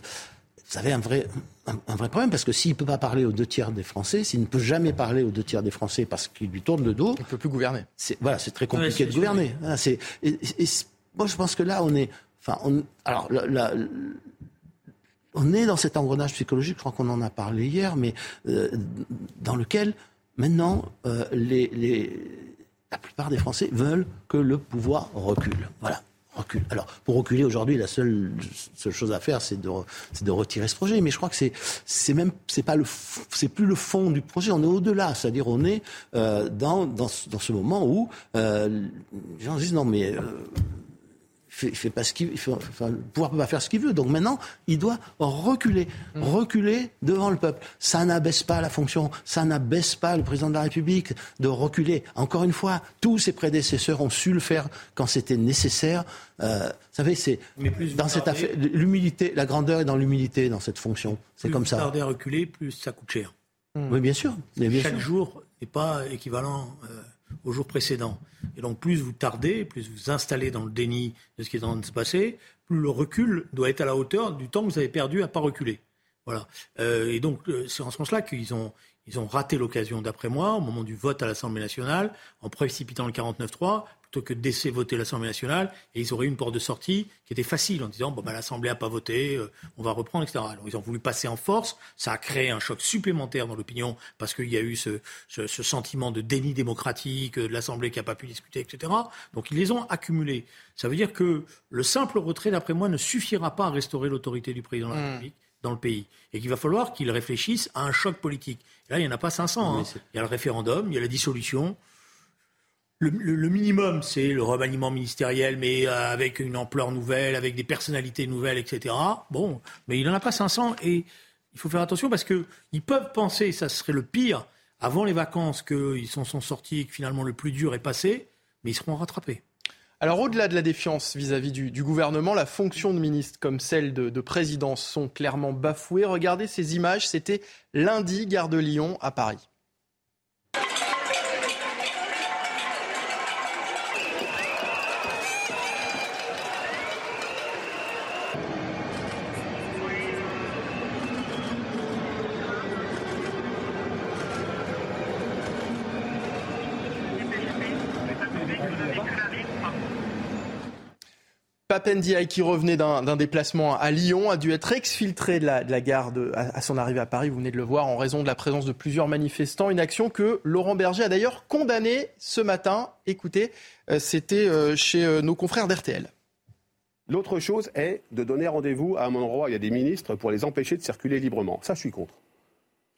vous avez un vrai, un, un, vrai problème parce que s'il ne peut pas parler aux deux tiers des Français, s'il ne peut jamais parler aux deux tiers des Français parce qu'il lui tourne le dos, il ne peut plus gouverner. C'est, voilà, c'est très compliqué ouais, de gouverner. Hein, c'est, et, et, et, moi, je pense que là, on est, enfin, on, alors la, la, on est dans cet engrenage psychologique, je crois qu'on en a parlé hier, mais euh, dans lequel maintenant euh, les, les, la plupart des Français veulent que le pouvoir recule. Voilà. Alors, pour reculer aujourd'hui, la seule, seule chose à faire, c'est de, de retirer ce projet. Mais je crois que c'est, même, c'est pas le, c'est plus le fond du projet. On est au-delà. C'est-à-dire, on est euh, dans, dans, dans, ce moment où euh, les gens disent non, mais fait, il fait pas ce qu'il il fait, enfin, le pouvoir peut pas faire ce qu'il veut. Donc maintenant, il doit reculer, mmh. reculer devant le peuple. Ça n'abaisse pas la fonction, ça n'abaisse pas le président de la République de reculer. Encore une fois, tous ses prédécesseurs ont su le faire quand c'était nécessaire. Euh, vous savez, c'est dans cette affaire, l'humilité, la grandeur est dans l'humilité dans cette fonction. C'est comme ça. Plus tarder à reculer, plus ça coûte cher. Mmh. Oui, bien sûr. Bien Chaque sûr. jour n'est pas équivalent. Euh au jour précédent. Et donc plus vous tardez, plus vous installez dans le déni de ce qui est en train de se passer, plus le recul doit être à la hauteur du temps que vous avez perdu à pas reculer. Voilà. Euh, et donc c'est en ce sens-là qu'ils ont ils ont raté l'occasion, d'après moi, au moment du vote à l'Assemblée nationale, en précipitant le 49-3, plutôt que de laisser voter l'Assemblée nationale, et ils auraient eu une porte de sortie qui était facile en disant bon ben l'Assemblée n'a pas voté, euh, on va reprendre, etc. Alors ils ont voulu passer en force, ça a créé un choc supplémentaire dans l'opinion parce qu'il y a eu ce, ce, ce, sentiment de déni démocratique de l'Assemblée qui n'a pas pu discuter, etc. Donc ils les ont accumulés. Ça veut dire que le simple retrait, d'après moi, ne suffira pas à restaurer l'autorité du président de la République. Mmh dans le pays et qu'il va falloir qu'ils réfléchissent à un choc politique. Et là, il n'y en a pas 500. Hein. Il y a le référendum, il y a la dissolution. Le, minimum, c'est le remaniement ministériel, mais avec une ampleur nouvelle, avec des personnalités nouvelles, etc. Bon, mais il n'en a pas 500 et il faut faire attention parce qu'ils peuvent penser, ça serait le pire, avant les vacances, qu'ils s'en sont sortis et que finalement le plus dur est passé, mais ils seront rattrapés. Alors au-delà de la défiance vis-à-vis du, du, gouvernement, la fonction de ministre comme celle de, de présidence sont clairement bafouées. Regardez ces images, c'était lundi, gare de Lyon à Paris. Papendiaï, qui revenait d'un déplacement à Lyon, a dû être exfiltré de la, gare à, son arrivée à Paris, vous venez de le voir, en raison de la présence de plusieurs manifestants. Une action que Laurent Berger a d'ailleurs condamnée ce matin. Écoutez, euh, c'était euh, chez euh, nos confrères d'RTL. L'autre chose est de donner rendez-vous à un endroit où il y a des ministres pour les empêcher de circuler librement. Ça, je suis contre.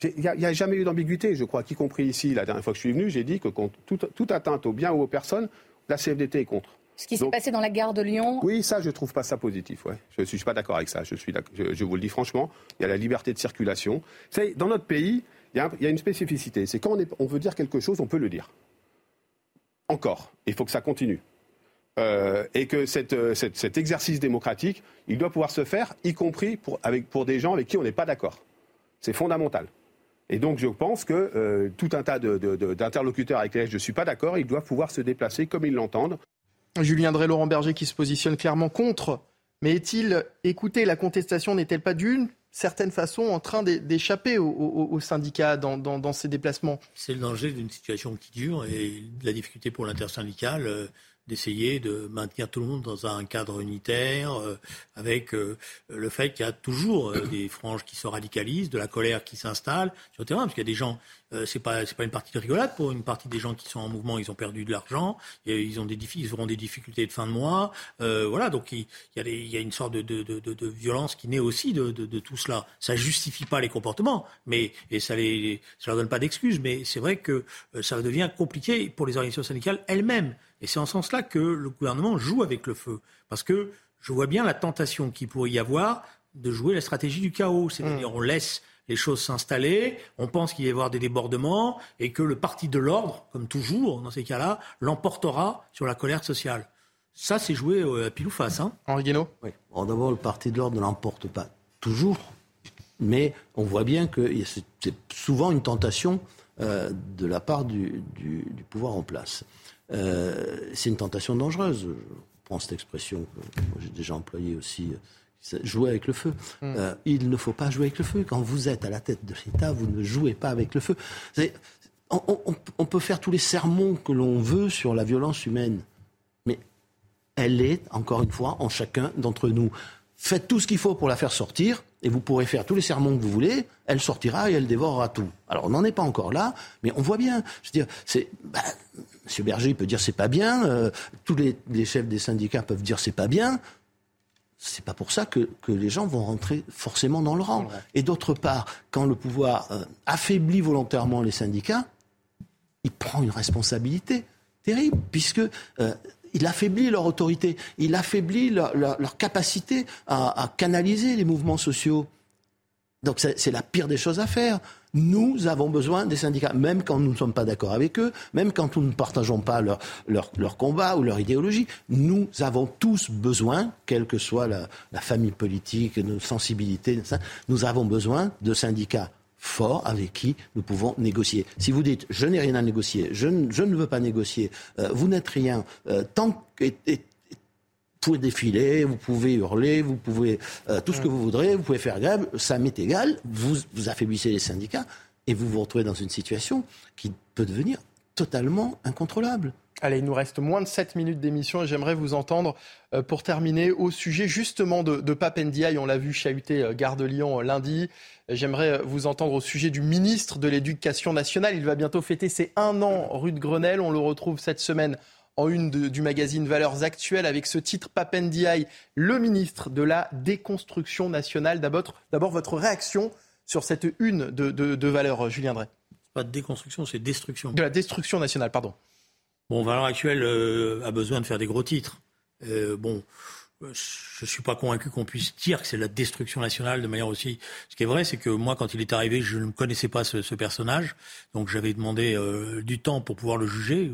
Il n'y a, a, jamais eu d'ambiguïté, je crois, y compris ici, la dernière fois que je suis venu, j'ai dit que contre toute, toute atteinte aux biens ou aux personnes, la CFDT est contre. Ce qui s'est passé dans la gare de Lyon Oui, ça, je ne trouve pas ça positif. Ouais. Je ne suis pas d'accord avec ça. Je, suis je, je, vous le dis franchement, il y a la liberté de circulation. C'est, dans notre pays, il y, a, il y, a, une spécificité. C'est quand on, est, on, veut dire quelque chose, on peut le dire. Encore. Il faut que ça continue. Euh, et que cette, cette, cet exercice démocratique, il doit pouvoir se faire, y compris pour, avec, pour des gens avec qui on n'est pas d'accord. C'est fondamental. Et donc je pense que euh, tout un tas d'interlocuteurs avec lesquels je ne suis pas d'accord, ils doivent pouvoir se déplacer comme ils l'entendent. Julien Drey, Laurent Berger qui se positionne clairement contre. Mais est-il, écoutez, la contestation n'est-elle pas d'une certaine façon en train d'échapper aux, syndicats dans, dans, ces déplacements? C'est le danger d'une situation qui dure et la difficulté pour l'intersyndicale. Euh, d'essayer de maintenir tout le monde dans un cadre unitaire, euh, avec euh, le fait qu'il y a toujours euh, des franges qui se radicalisent, de la colère qui s'installe sur le terrain, parce qu'il y a des gens, c'est pas c'est pas une partie de rigolade pour une partie des gens qui sont en mouvement, ils ont perdu de l'argent, ils ont des ils auront des difficultés de fin de mois, voilà, donc il, y a il y a une sorte de, de, de, de, violence qui naît aussi de, tout cela. Ça justifie pas les comportements, mais et ça les ça leur donne pas d'excuses, mais c'est vrai que ça devient compliqué pour les organisations syndicales elles-mêmes et c'est en ce sens-là que le gouvernement joue avec le feu. Parce que je vois bien la tentation qu'il pourrait y avoir de jouer la stratégie du chaos. C'est-à-dire, mm. on laisse les choses s'installer, on pense qu'il va y avoir des débordements et que le parti de l'ordre, comme toujours dans ces cas-là, l'emportera sur la colère sociale. Ça, c'est joué euh, à pile ou face. Hein. Henri Guénaud? Oui. D'abord, le parti de l'ordre ne l'emporte pas toujours, mais on voit bien que c'est souvent une tentation euh, de la part du pouvoir en place. Euh, c'est une tentation dangereuse. Je prends cette expression que j'ai déjà employée aussi euh, jouer avec le feu. Mm. Euh, il ne faut pas jouer avec le feu. Quand vous êtes à la tête de l'État, vous ne jouez pas avec le feu. On, on, peut faire tous les sermons que l'on veut sur la violence humaine, mais elle est, encore une fois, en chacun d'entre nous. Faites tout ce qu'il faut pour la faire sortir, et vous pourrez faire tous les sermons que vous voulez, elle sortira et elle dévorera tout. Alors on n'en est pas encore là, mais on voit bien. Je veux dire, c'est, bah, M. Berger peut dire c'est pas bien, euh, tous les, chefs des syndicats peuvent dire c'est pas bien. C'est pas pour ça que, les gens vont rentrer forcément dans le rang. Et d'autre part, quand le pouvoir euh, affaiblit volontairement les syndicats, il prend une responsabilité terrible, puisque euh, il affaiblit leur autorité, il affaiblit leur, capacité à, canaliser les mouvements sociaux. Donc c'est la pire des choses à faire. Nous avons besoin des syndicats, même quand nous ne sommes pas d'accord avec eux, même quand nous ne partageons pas leur, leur, combat ou leur idéologie. Nous avons tous besoin, quelle que soit la, famille politique, nos sensibilités, nous avons besoin de syndicats forts avec qui nous pouvons négocier. Si vous dites je n'ai rien à négocier, je, ne veux pas négocier, euh, vous n'êtes rien, euh, tant que vous pouvez défiler, vous pouvez hurler, vous pouvez euh, tout ce que vous voudrez, vous pouvez faire grève, ça m'est égal, vous, vous affaiblissez les syndicats et vous vous retrouvez dans une situation qui peut devenir totalement incontrôlable. Allez, il nous reste moins de 7 minutes d'émission et j'aimerais vous entendre euh, pour terminer au sujet justement de, de Papendiaï. On l'a vu chahuter euh, Gare de Lyon lundi. J'aimerais vous entendre au sujet du ministre de l'Éducation nationale. Il va bientôt fêter ses un an rue de Grenelle. On le retrouve cette semaine en une du magazine Valeurs Actuelles avec ce titre Papendiaï, le ministre de la déconstruction nationale. D'abord, votre réaction sur cette une de, de Valeurs, Julien Drey? Pas de déconstruction, c'est destruction. De la destruction nationale, pardon. Bon, Valeurs Actuelles euh, a besoin de faire des gros titres. Euh, bon, je ne suis pas convaincu qu'on puisse dire que c'est la destruction nationale de manière aussi. Ce qui est vrai, c'est que moi, quand il est arrivé, je ne connaissais pas ce, personnage, donc j'avais demandé euh, du temps pour pouvoir le juger.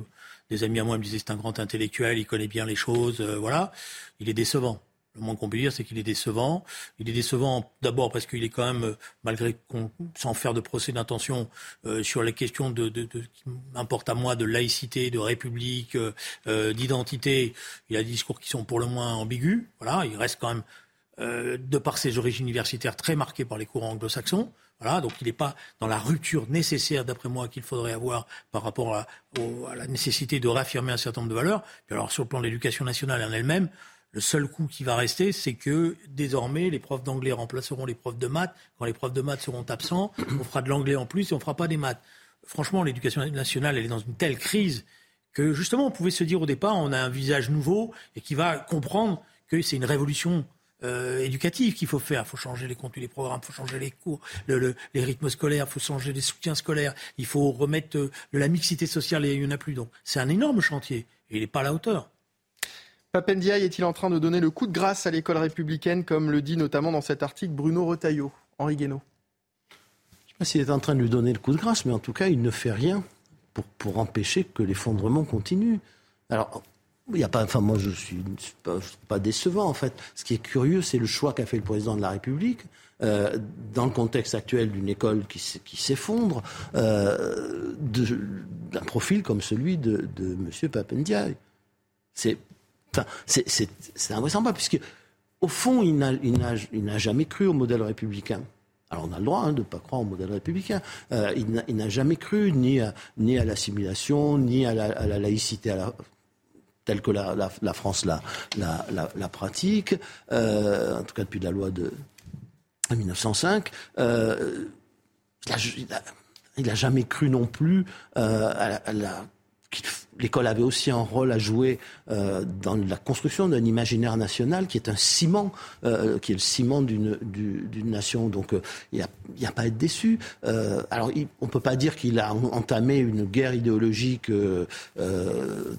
Des amis à moi me disaient c'est un grand intellectuel, il connaît bien les choses, voilà. Il est décevant. Le moins qu'on peut dire, c'est qu'il est décevant. Il est décevant d'abord parce qu'il est quand même, malgré qu'on, sans faire de procès d'intention, euh, sur les questions de, qui à moi de laïcité, de république, euh, euh, d'identité. Il a des discours qui sont pour le moins ambigus. Voilà, il reste quand même, de par ses origines universitaires, très marqué par les courants anglo-saxons. Voilà, donc il n'est pas dans la rupture nécessaire, d'après moi, qu'il faudrait avoir par rapport à, la nécessité de réaffirmer un certain nombre de valeurs. Puis alors, sur le plan de l'éducation nationale en elle-même, le seul coup qui va rester, c'est que désormais, les profs d'anglais remplaceront les profs de maths. Quand les profs de maths seront absents, on fera de l'anglais en plus et on ne fera pas des maths. Franchement, l'éducation nationale, elle est dans une telle crise que justement, on pouvait se dire au départ, on a un visage nouveau et qui va comprendre que c'est une révolution euh, éducative qu'il faut faire. Il faut changer les contenus des programmes, il faut changer les cours, les rythmes scolaires, il faut changer les soutiens scolaires, il faut remettre euh, de la mixité sociale et il n'y en a plus. Donc c'est un énorme chantier et il n'est pas à la hauteur. Papendiaï est-il en train de donner le coup de grâce à l'école républicaine, comme le dit notamment dans cet article Bruno Retailleau Henri Guénaud? Je ne sais pas s'il est en train de lui donner le coup de grâce, mais en tout cas, il ne fait rien pour, pour empêcher que l'effondrement continue. Alors, Il a pas, enfin moi je suis, pas, décevant en fait. Ce qui est curieux, c'est le choix qu'a fait le président de la République euh, dans le contexte actuel d'une école qui, s'effondre, euh, d'un profil comme celui de, M. Papendiaï. C'est, enfin, invraisemblable puisque au fond, il n'a, jamais cru au modèle républicain. Alors on a le droit hein, de ne pas croire au modèle républicain. Euh, il, n'a, jamais cru ni à, ni à l'assimilation, ni à la, laïcité telle que la, la, France la, la pratique, euh, en tout cas depuis la loi de 1905. Euh, il n'a jamais cru non plus euh, à, la l'école avait aussi un rôle à jouer euh, dans la construction d'un imaginaire national qui est un ciment, euh, qui est le ciment d'une nation. Donc euh, il n'y a, a, pas à être déçu. alors on ne peut pas dire qu'il a entamé une guerre idéologique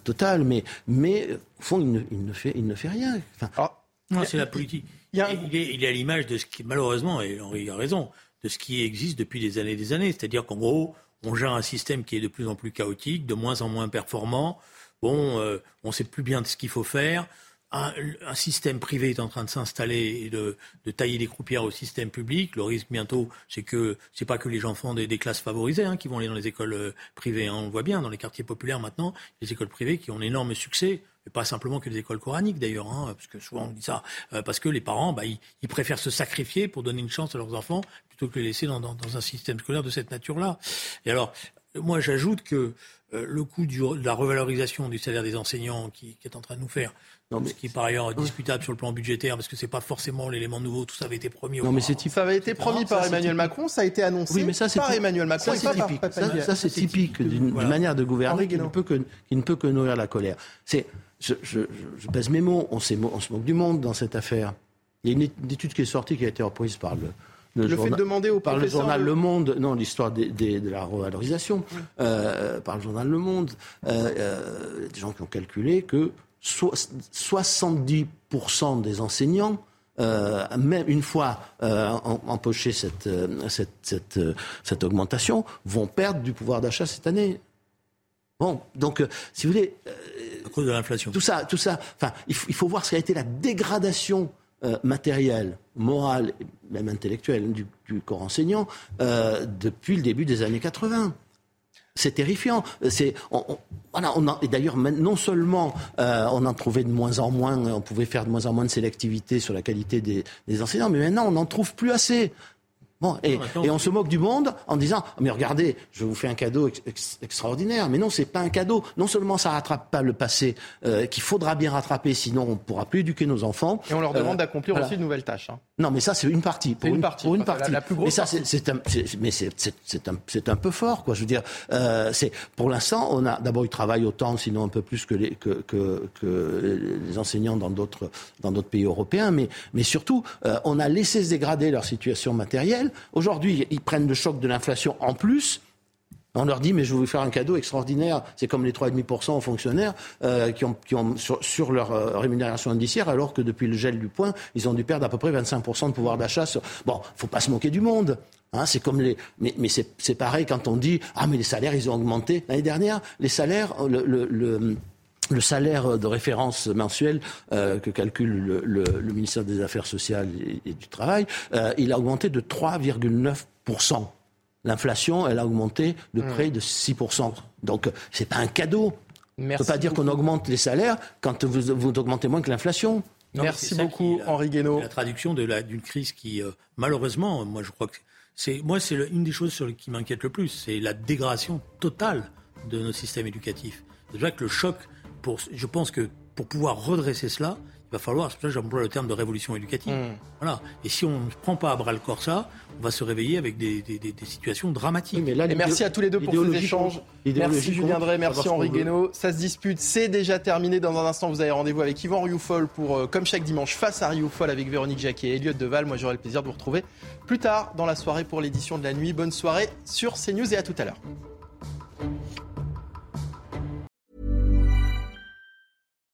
totale, mais, mais au fond il ne, il ne, fait, il ne fait rien. Enfin, ah, c'est la politique. Il, est, il est à l'image de ce qui, malheureusement, et Henri a raison, de ce qui existe depuis des années et des années. C'est-à-dire qu'en gros, on gère un système qui est de plus en plus chaotique, de moins en moins performant. Bon, euh, on ne sait plus bien de ce qu'il faut faire. Un, système privé est en train de s'installer et de, tailler des croupières au système public. Le risque bientôt, c'est que c'est pas que les enfants des, des classes favorisées hein, qui vont aller dans les écoles euh, privées. Hein. On le voit bien dans les quartiers populaires maintenant, les écoles privées qui ont un énorme succès et pas simplement que les écoles coraniques d'ailleurs, hein, parce que souvent on dit ça, euh, parce que les parents, bah, ils, préfèrent se sacrifier pour donner une chance à leurs enfants plutôt que les laisser dans, un système scolaire de cette nature-là. Et alors, moi j'ajoute que euh, le coût de la revalorisation du salaire des enseignants qui, est en train de nous faire, ce qui est par ailleurs discutable sur le plan budgétaire, parce que c'est pas forcément l'élément nouveau, tout ça avait été promis. Non, mais c'est ça avait été promis par Emmanuel Macron, ça a été annoncé oui, mais ça, par Emmanuel Macron. Ça, c'est typique. Ça, c'est typique d'une manière de gouverner qui ne, peut que, qui ne peut que nourrir la colère. C'est je, je, je, pèse mes mots, on, se moque du monde dans cette affaire. Il y a une étude qui est sortie, qui a été reprise par le, le, journal, fait demander au par le journal Le Monde, non, l'histoire de la revalorisation, euh, par le journal Le Monde, euh, euh, des gens qui ont calculé que 70% des enseignants, euh, même une fois euh, empoché cette, cette, cette, cette, augmentation, vont perdre du pouvoir d'achat cette année. Bon, donc, si vous voulez, cause de l'inflation. Tout ça, tout ça. Enfin, il faut, voir ce qu'a été la dégradation euh, matérielle, morale, même intellectuelle du, corps enseignant euh, depuis le début des années 80. C'est terrifiant. Et d'ailleurs, non seulement euh, on en trouvait de moins en moins, on pouvait faire de moins en moins de sélectivité sur la qualité des, des enseignants, mais maintenant on n'en trouve plus assez. Bon, et, et, on se moque du monde en disant mais regardez, je vous fais un cadeau extraordinaire. Mais non, c'est pas un cadeau. Non seulement ça rattrape pas le passé euh, qu'il faudra bien rattraper, sinon on pourra plus éduquer nos enfants. Et on leur demande euh, d'accomplir aussi de nouvelles tâches. Hein. Non, mais ça c'est une partie. Pour une, partie. Pour une partie. La, plus grosse. Mais ça c'est un, mais c'est un, c'est un peu fort, quoi. Je veux dire, euh, c'est pour l'instant on a d'abord ils travaillent autant, sinon un peu plus que les que, que, que les enseignants dans d'autres dans d'autres pays européens, mais mais surtout euh, on a laissé se dégrader leur situation matérielle Aujourd'hui, ils prennent le choc de l'inflation en plus. On leur dit, mais je vais vous faire un cadeau extraordinaire. C'est comme les 3,5% aux fonctionnaires euh, qui ont, qui ont sur, leur euh, rémunération indiciaire, alors que depuis le gel du point, ils ont dû perdre à peu près 25% de pouvoir d'achat. Sur... Bon, faut pas se moquer du monde. Hein, c'est comme les, mais, mais c'est pareil quand on dit, ah mais les salaires, ils ont augmenté l'année dernière. Les salaires, le, le salaire de référence mensuel euh, que calcule le, ministère des Affaires sociales et, du Travail, euh, il a augmenté de 3,9%. L'inflation, elle a augmenté de hmm. près de 6%. Donc, c'est pas un cadeau. On ne peut pas dire qu'on augmente les salaires quand vous, vous augmentez moins que l'inflation. Merci beaucoup, Henri Guénaud. La traduction d'une crise qui, euh, malheureusement, moi je crois que c'est moi c'est une des choses sur qui m'inquiète le plus, c'est la dégradation totale de nos systèmes éducatifs. Déjà que le choc je pense que pour pouvoir redresser cela, il va falloir, c'est pour ça que j'emploie le terme de révolution éducative. Hmm. Voilà. Et si on ne prend pas à bras le corps ça, on va se réveiller avec des, situations dramatiques. mais là, Et merci à tous les deux pour ces échanges. Merci Julien Drey, merci Henri Guénaud. Ça se dispute, c'est déjà terminé. Dans un instant, vous avez rendez-vous avec Yvan Rioufol pour, euh, comme chaque dimanche, face à Rioufol avec Véronique Jacquet et Elliot Deval. Moi, j'aurai le plaisir de vous retrouver plus tard dans la soirée pour l'édition de la nuit. Bonne soirée sur CNews et à tout à l'heure.